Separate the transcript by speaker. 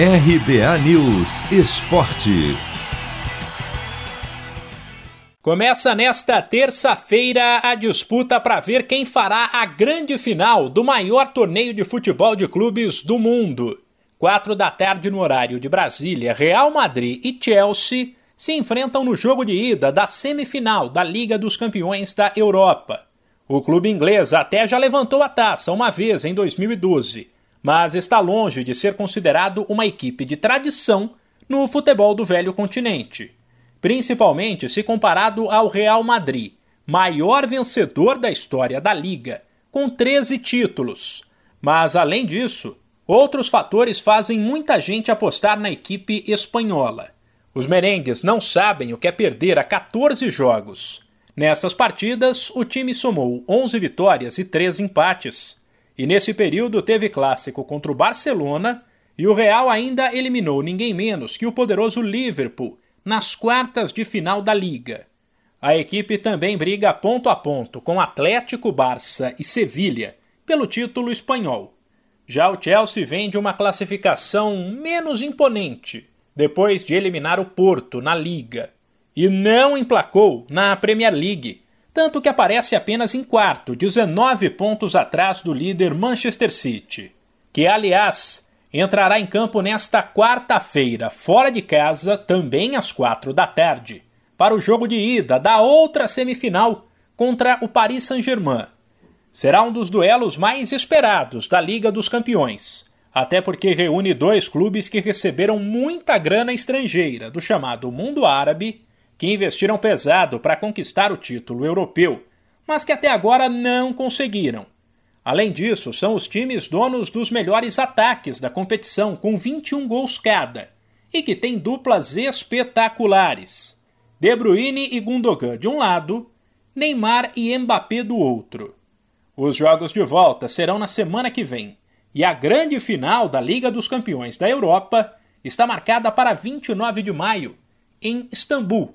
Speaker 1: RBA News Esporte.
Speaker 2: Começa nesta terça-feira a disputa para ver quem fará a grande final do maior torneio de futebol de clubes do mundo. Quatro da tarde no horário de Brasília, Real Madrid e Chelsea se enfrentam no jogo de ida da semifinal da Liga dos Campeões da Europa. O clube inglês até já levantou a taça uma vez em 2012, mas está longe de ser considerado uma equipe de tradição no futebol do velho continente, principalmente se comparado ao Real Madrid, maior vencedor da história da liga, com 13 títulos. Mas além disso, outros fatores fazem muita gente apostar na equipe espanhola. Os merengues não sabem o que é perder a 14 jogos. Nessas partidas, o time somou 11 vitórias e 3 empates. E nesse período teve clássico contra o Barcelona e o Real ainda eliminou ninguém menos que o poderoso Liverpool nas quartas de final da Liga. A equipe também briga ponto a ponto com Atlético, Barça e Sevilha pelo título espanhol. Já o Chelsea vem de uma classificação menos imponente depois de eliminar o Porto na Liga. E não emplacou na Premier League, tanto que aparece apenas em quarto, 19 pontos atrás do líder Manchester City, que, aliás, entrará em campo nesta quarta-feira, fora de casa, também às quatro da tarde, para o jogo de ida da outra semifinal contra o Paris Saint-Germain. Será um dos duelos mais esperados da Liga dos Campeões até porque reúne dois clubes que receberam muita grana estrangeira do chamado mundo árabe, que investiram pesado para conquistar o título europeu, mas que até agora não conseguiram. Além disso, são os times donos dos melhores ataques da competição, com 21 gols cada, e que têm duplas espetaculares. De Bruyne e Gundogan de um lado, Neymar e Mbappé do outro. Os jogos de volta serão na semana que vem e a grande final da Liga dos Campeões da Europa está marcada para 29 de maio, em Istambul,